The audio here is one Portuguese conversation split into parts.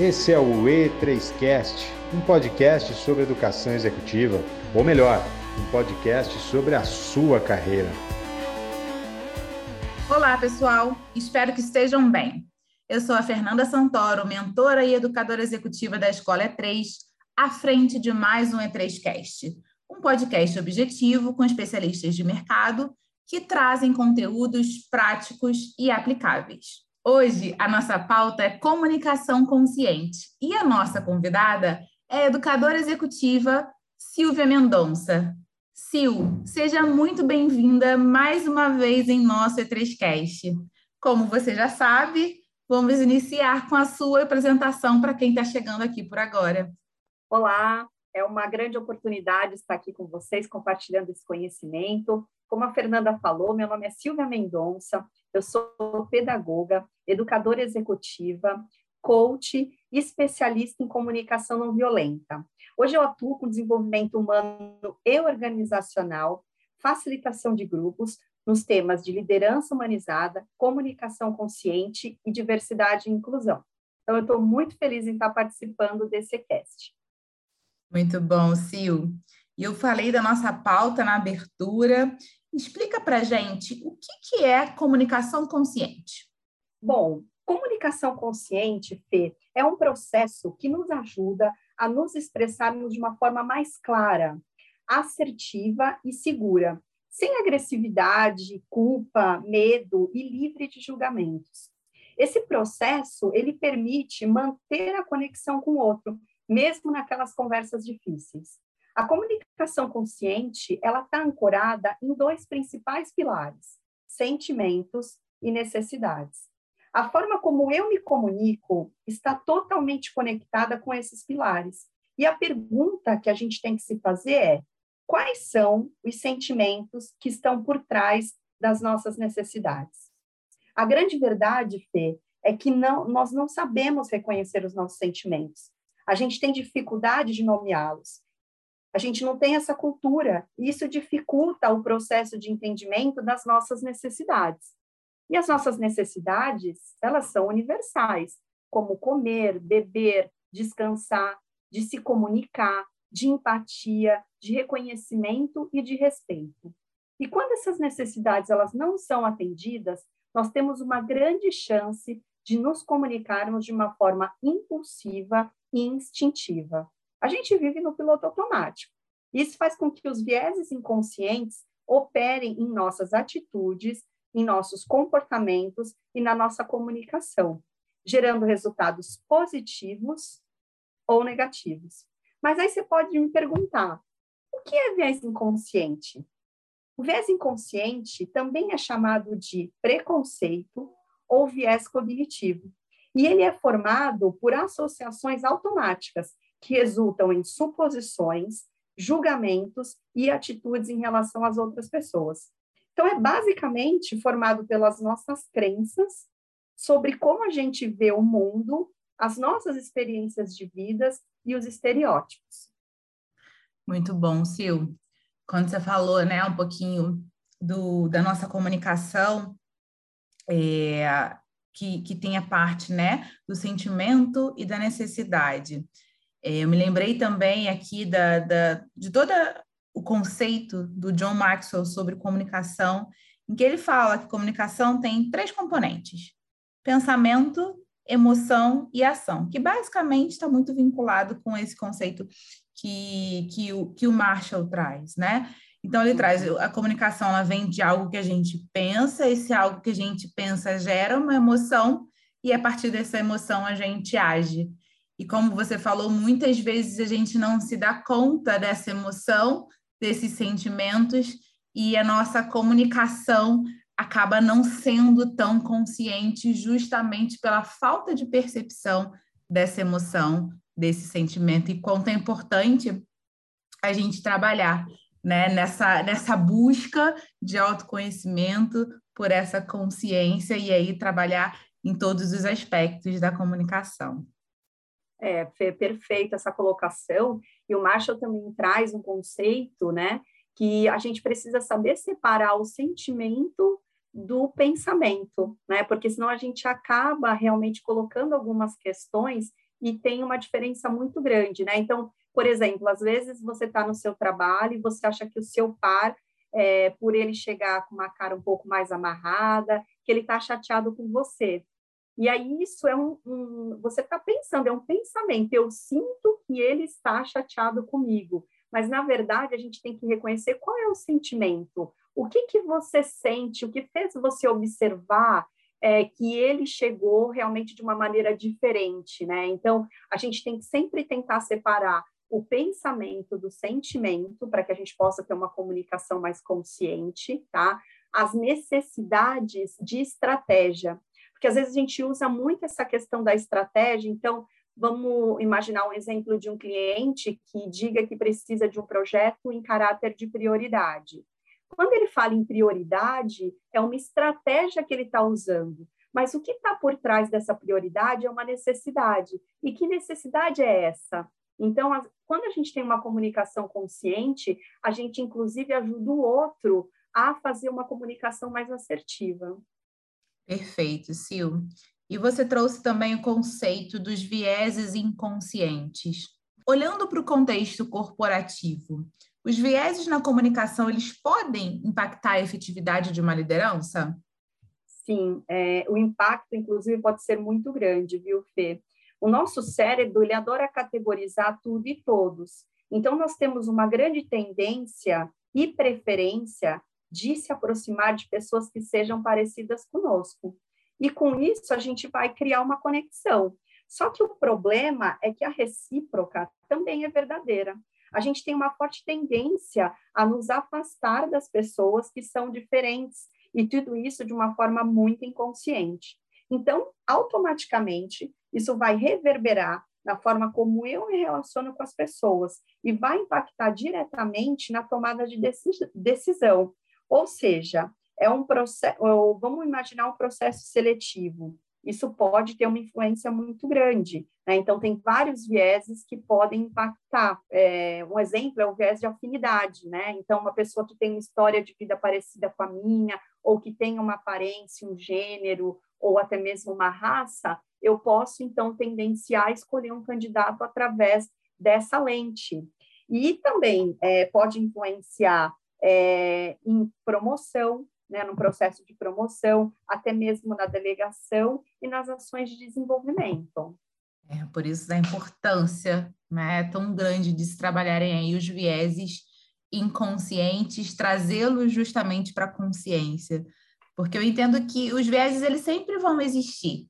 Esse é o E3Cast, um podcast sobre educação executiva, ou melhor, um podcast sobre a sua carreira. Olá, pessoal. Espero que estejam bem. Eu sou a Fernanda Santoro, mentora e educadora executiva da Escola E3, à frente de mais um E3Cast, um podcast objetivo com especialistas de mercado que trazem conteúdos práticos e aplicáveis. Hoje, a nossa pauta é comunicação consciente e a nossa convidada é a educadora executiva Silvia Mendonça. Sil, seja muito bem-vinda mais uma vez em nosso E3Cast. Como você já sabe, vamos iniciar com a sua apresentação para quem está chegando aqui por agora. Olá, é uma grande oportunidade estar aqui com vocês, compartilhando esse conhecimento. Como a Fernanda falou, meu nome é Silvia Mendonça, eu sou pedagoga, educadora executiva, coach e especialista em comunicação não violenta. Hoje eu atuo com desenvolvimento humano e organizacional, facilitação de grupos, nos temas de liderança humanizada, comunicação consciente e diversidade e inclusão. Então, eu estou muito feliz em estar participando desse cast. Muito bom, Sil. E eu falei da nossa pauta na abertura Explica para gente o que, que é comunicação consciente. Bom, comunicação consciente, Fê, é um processo que nos ajuda a nos expressarmos de uma forma mais clara, assertiva e segura, sem agressividade, culpa, medo e livre de julgamentos. Esse processo, ele permite manter a conexão com o outro, mesmo naquelas conversas difíceis. A comunicação consciente, ela está ancorada em dois principais pilares: sentimentos e necessidades. A forma como eu me comunico está totalmente conectada com esses pilares. E a pergunta que a gente tem que se fazer é: quais são os sentimentos que estão por trás das nossas necessidades? A grande verdade, Fê, é que não, nós não sabemos reconhecer os nossos sentimentos. A gente tem dificuldade de nomeá-los. A gente não tem essa cultura, e isso dificulta o processo de entendimento das nossas necessidades. E as nossas necessidades, elas são universais, como comer, beber, descansar, de se comunicar, de empatia, de reconhecimento e de respeito. E quando essas necessidades elas não são atendidas, nós temos uma grande chance de nos comunicarmos de uma forma impulsiva e instintiva. A gente vive no piloto automático. Isso faz com que os vieses inconscientes operem em nossas atitudes, em nossos comportamentos e na nossa comunicação, gerando resultados positivos ou negativos. Mas aí você pode me perguntar: o que é viés inconsciente? O viés inconsciente também é chamado de preconceito ou viés cognitivo. E ele é formado por associações automáticas que resultam em suposições, julgamentos e atitudes em relação às outras pessoas. Então, é basicamente formado pelas nossas crenças sobre como a gente vê o mundo, as nossas experiências de vidas e os estereótipos. Muito bom, Sil. Quando você falou, né, um pouquinho do, da nossa comunicação, é, que, que tem a parte, né, do sentimento e da necessidade. É, eu me lembrei também aqui da, da, de todo o conceito do John Maxwell sobre comunicação, em que ele fala que comunicação tem três componentes: pensamento, emoção e ação, que basicamente está muito vinculado com esse conceito que, que, o, que o Marshall traz, né? Então, ele traz a comunicação, ela vem de algo que a gente pensa, esse algo que a gente pensa gera uma emoção, e a partir dessa emoção a gente age. E como você falou, muitas vezes a gente não se dá conta dessa emoção, desses sentimentos, e a nossa comunicação acaba não sendo tão consciente justamente pela falta de percepção dessa emoção, desse sentimento, e quanto é importante a gente trabalhar né, nessa, nessa busca de autoconhecimento por essa consciência e aí trabalhar em todos os aspectos da comunicação. É, perfeita essa colocação. E o Marshall também traz um conceito, né, que a gente precisa saber separar o sentimento do pensamento, né? Porque senão a gente acaba realmente colocando algumas questões e tem uma diferença muito grande, né? Então, por exemplo, às vezes você está no seu trabalho e você acha que o seu par, é, por ele chegar com uma cara um pouco mais amarrada, que ele está chateado com você. E aí isso é um, um você está pensando, é um pensamento. Eu sinto que ele está chateado comigo, mas na verdade a gente tem que reconhecer qual é o sentimento, o que que você sente, o que fez você observar é, que ele chegou realmente de uma maneira diferente, né? Então a gente tem que sempre tentar separar o pensamento do sentimento para que a gente possa ter uma comunicação mais consciente, tá? As necessidades de estratégia porque às vezes a gente usa muito essa questão da estratégia, então vamos imaginar um exemplo de um cliente que diga que precisa de um projeto em caráter de prioridade. Quando ele fala em prioridade, é uma estratégia que ele está usando. Mas o que está por trás dessa prioridade é uma necessidade. E que necessidade é essa? Então, quando a gente tem uma comunicação consciente, a gente, inclusive, ajuda o outro a fazer uma comunicação mais assertiva. Perfeito, Sil. E você trouxe também o conceito dos vieses inconscientes. Olhando para o contexto corporativo, os vieses na comunicação, eles podem impactar a efetividade de uma liderança? Sim, é, o impacto, inclusive, pode ser muito grande, viu, Fê? O nosso cérebro, ele adora categorizar tudo e todos. Então, nós temos uma grande tendência e preferência de se aproximar de pessoas que sejam parecidas conosco. E com isso a gente vai criar uma conexão. Só que o problema é que a recíproca também é verdadeira. A gente tem uma forte tendência a nos afastar das pessoas que são diferentes, e tudo isso de uma forma muito inconsciente. Então, automaticamente, isso vai reverberar na forma como eu me relaciono com as pessoas e vai impactar diretamente na tomada de decisão, ou seja, é um processo, vamos imaginar um processo seletivo. Isso pode ter uma influência muito grande. Né? Então, tem vários vieses que podem impactar. É, um exemplo é o viés de afinidade. Né? Então, uma pessoa que tem uma história de vida parecida com a minha, ou que tem uma aparência, um gênero, ou até mesmo uma raça, eu posso, então, tendenciar a escolher um candidato através dessa lente. E também é, pode influenciar é, em promoção, né, no processo de promoção, até mesmo na delegação e nas ações de desenvolvimento. É, por isso da importância né, tão grande de se trabalharem aí os vieses inconscientes, trazê-los justamente para a consciência, porque eu entendo que os vieses eles sempre vão existir.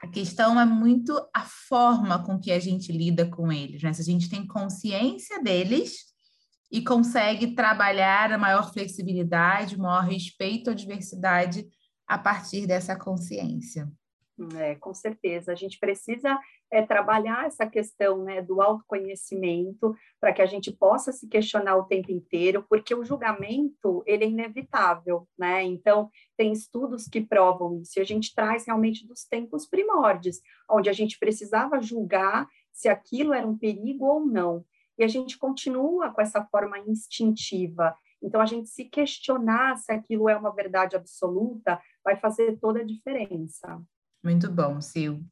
A questão é muito a forma com que a gente lida com eles, né? Se a gente tem consciência deles, e consegue trabalhar a maior flexibilidade, o maior respeito à diversidade a partir dessa consciência. É, com certeza. A gente precisa é, trabalhar essa questão né, do autoconhecimento para que a gente possa se questionar o tempo inteiro, porque o julgamento ele é inevitável, né? Então tem estudos que provam isso. E a gente traz realmente dos tempos primórdios, onde a gente precisava julgar se aquilo era um perigo ou não e a gente continua com essa forma instintiva. Então, a gente se questionar se aquilo é uma verdade absoluta vai fazer toda a diferença. Muito bom, Sil.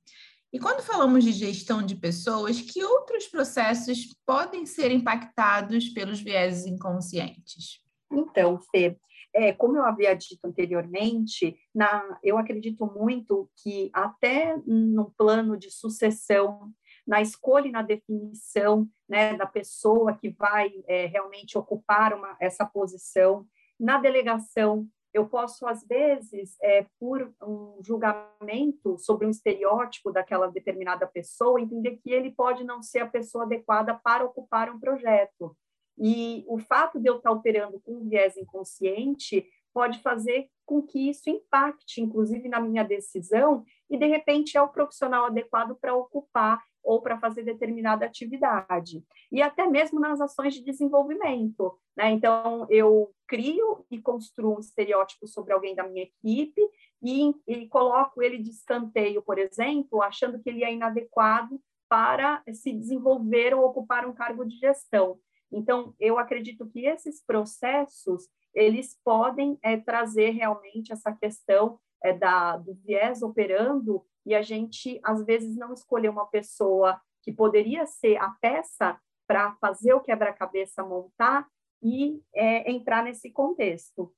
E quando falamos de gestão de pessoas, que outros processos podem ser impactados pelos vieses inconscientes? Então, Fê, é, como eu havia dito anteriormente, na, eu acredito muito que até no plano de sucessão na escolha e na definição né, da pessoa que vai é, realmente ocupar uma, essa posição. Na delegação, eu posso, às vezes, é, por um julgamento sobre um estereótipo daquela determinada pessoa, entender que ele pode não ser a pessoa adequada para ocupar um projeto. E o fato de eu estar operando com um viés inconsciente pode fazer com que isso impacte, inclusive, na minha decisão, e de repente é o profissional adequado para ocupar ou para fazer determinada atividade. E até mesmo nas ações de desenvolvimento. Né? Então, eu crio e construo um estereótipo sobre alguém da minha equipe e, e coloco ele de escanteio, por exemplo, achando que ele é inadequado para se desenvolver ou ocupar um cargo de gestão. Então, eu acredito que esses processos eles podem é, trazer realmente essa questão é, da, do viés operando e a gente, às vezes, não escolheu uma pessoa que poderia ser a peça para fazer o quebra-cabeça montar e é, entrar nesse contexto.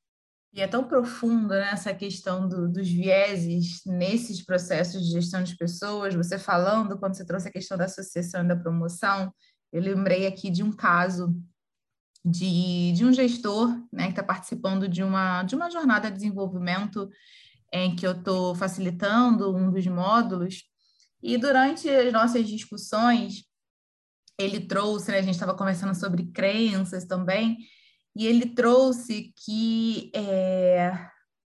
E é tão profunda né, essa questão do, dos vieses nesses processos de gestão de pessoas. Você falando, quando você trouxe a questão da associação e da promoção, eu lembrei aqui de um caso de, de um gestor né, que está participando de uma, de uma jornada de desenvolvimento em que eu estou facilitando um dos módulos. E durante as nossas discussões, ele trouxe, né, a gente estava conversando sobre crenças também, e ele trouxe que é,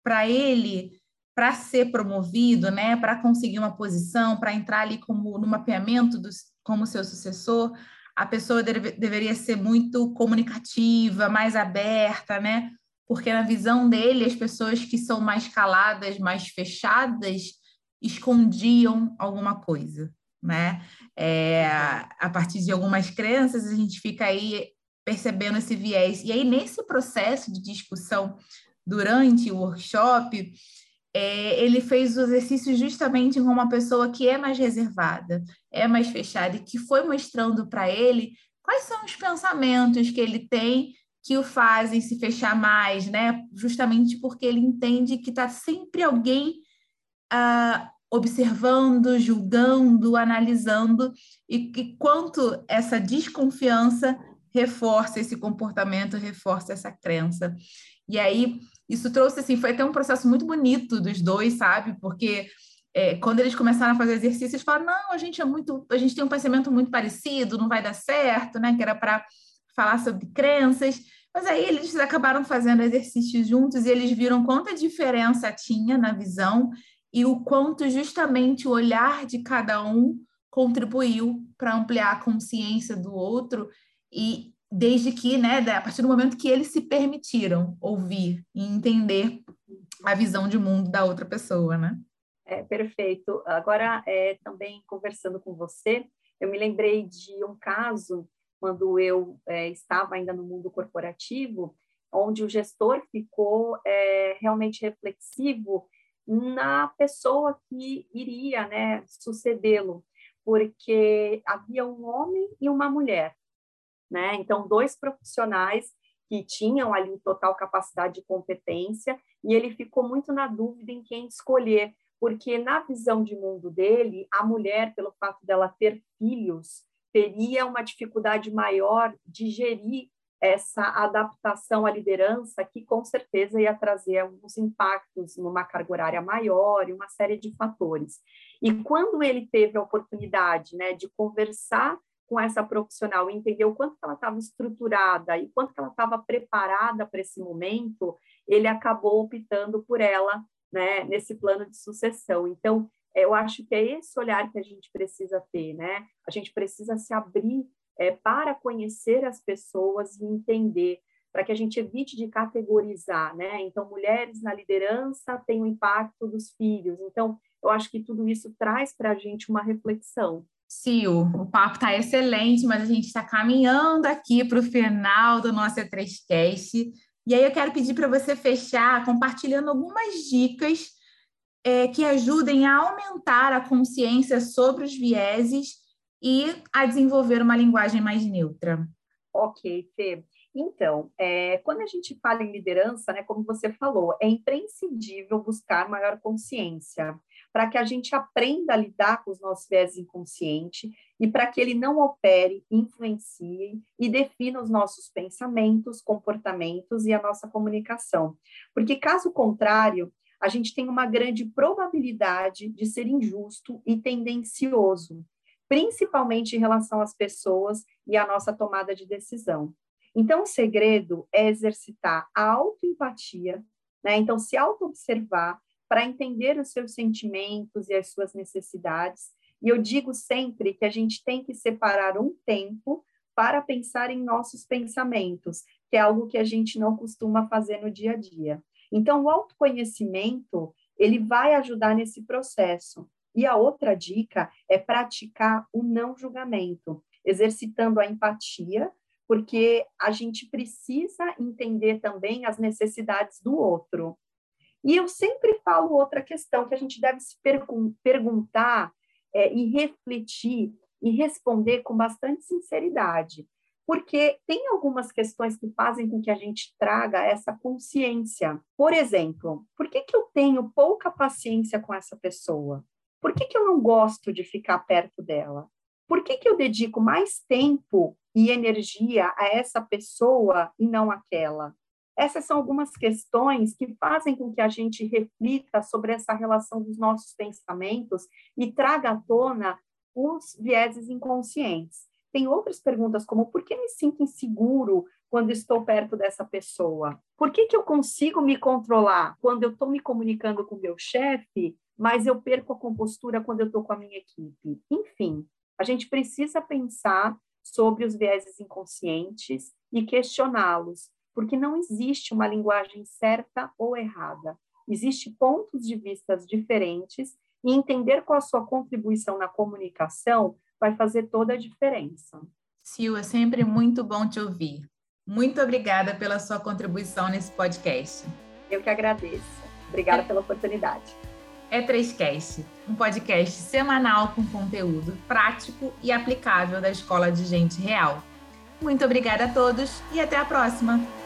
para ele, para ser promovido, né, para conseguir uma posição, para entrar ali como no mapeamento dos, como seu sucessor, a pessoa deve, deveria ser muito comunicativa, mais aberta, né? Porque na visão dele, as pessoas que são mais caladas, mais fechadas, escondiam alguma coisa, né? É, a partir de algumas crenças, a gente fica aí percebendo esse viés. E aí, nesse processo de discussão durante o workshop, é, ele fez o exercício justamente com uma pessoa que é mais reservada, é mais fechada, e que foi mostrando para ele quais são os pensamentos que ele tem que o fazem se fechar mais, né? Justamente porque ele entende que está sempre alguém ah, observando, julgando, analisando, e que quanto essa desconfiança reforça esse comportamento, reforça essa crença. E aí, isso trouxe, assim, foi até um processo muito bonito dos dois, sabe? Porque é, quando eles começaram a fazer exercícios, falaram, não, a gente é muito, a gente tem um pensamento muito parecido, não vai dar certo, né? Que era para falar sobre crenças. Mas aí eles acabaram fazendo exercícios juntos e eles viram quanta diferença tinha na visão e o quanto justamente o olhar de cada um contribuiu para ampliar a consciência do outro e desde que, né, a partir do momento que eles se permitiram ouvir e entender a visão de mundo da outra pessoa, né? É, perfeito. Agora, é, também conversando com você, eu me lembrei de um caso quando eu é, estava ainda no mundo corporativo, onde o gestor ficou é, realmente reflexivo na pessoa que iria né, sucedê-lo, porque havia um homem e uma mulher né? Então, dois profissionais que tinham ali total capacidade e competência, e ele ficou muito na dúvida em quem escolher, porque na visão de mundo dele, a mulher, pelo fato dela ter filhos, teria uma dificuldade maior de gerir essa adaptação à liderança, que com certeza ia trazer alguns impactos numa carga horária maior e uma série de fatores. E quando ele teve a oportunidade né, de conversar com essa profissional, entender o quanto ela estava estruturada e quanto ela estava preparada para esse momento, ele acabou optando por ela, né, nesse plano de sucessão. Então, eu acho que é esse olhar que a gente precisa ter, né? A gente precisa se abrir é, para conhecer as pessoas e entender, para que a gente evite de categorizar, né? Então, mulheres na liderança têm o impacto dos filhos. Então, eu acho que tudo isso traz para a gente uma reflexão. Sil, o papo está excelente, mas a gente está caminhando aqui para o final do nosso E3Cast. E aí eu quero pedir para você fechar compartilhando algumas dicas é, que ajudem a aumentar a consciência sobre os vieses e a desenvolver uma linguagem mais neutra. Ok, Fê. Então, é, quando a gente fala em liderança, né, como você falou, é imprescindível buscar maior consciência para que a gente aprenda a lidar com os nossos viés inconscientes e para que ele não opere, influencie e defina os nossos pensamentos, comportamentos e a nossa comunicação. Porque, caso contrário, a gente tem uma grande probabilidade de ser injusto e tendencioso, principalmente em relação às pessoas e à nossa tomada de decisão. Então, o segredo é exercitar a autoempatia, né? Então, se auto-observar para entender os seus sentimentos e as suas necessidades. E eu digo sempre que a gente tem que separar um tempo para pensar em nossos pensamentos, que é algo que a gente não costuma fazer no dia a dia. Então, o autoconhecimento, ele vai ajudar nesse processo. E a outra dica é praticar o não julgamento, exercitando a empatia, porque a gente precisa entender também as necessidades do outro. E eu sempre falo outra questão que a gente deve se pergun perguntar é, e refletir e responder com bastante sinceridade, porque tem algumas questões que fazem com que a gente traga essa consciência. Por exemplo, por que, que eu tenho pouca paciência com essa pessoa? Por que, que eu não gosto de ficar perto dela? Por que, que eu dedico mais tempo e energia a essa pessoa e não aquela? Essas são algumas questões que fazem com que a gente reflita sobre essa relação dos nossos pensamentos e traga à tona os vieses inconscientes. Tem outras perguntas como por que me sinto inseguro quando estou perto dessa pessoa? Por que, que eu consigo me controlar quando eu estou me comunicando com meu chefe, mas eu perco a compostura quando eu estou com a minha equipe? Enfim, a gente precisa pensar sobre os vieses inconscientes e questioná-los, porque não existe uma linguagem certa ou errada. Existem pontos de vistas diferentes e entender qual a sua contribuição na comunicação vai fazer toda a diferença. Sil, é sempre muito bom te ouvir. Muito obrigada pela sua contribuição nesse podcast. Eu que agradeço. Obrigada é... pela oportunidade. É 3Cast, um podcast semanal com conteúdo prático e aplicável da Escola de Gente Real. Muito obrigada a todos e até a próxima!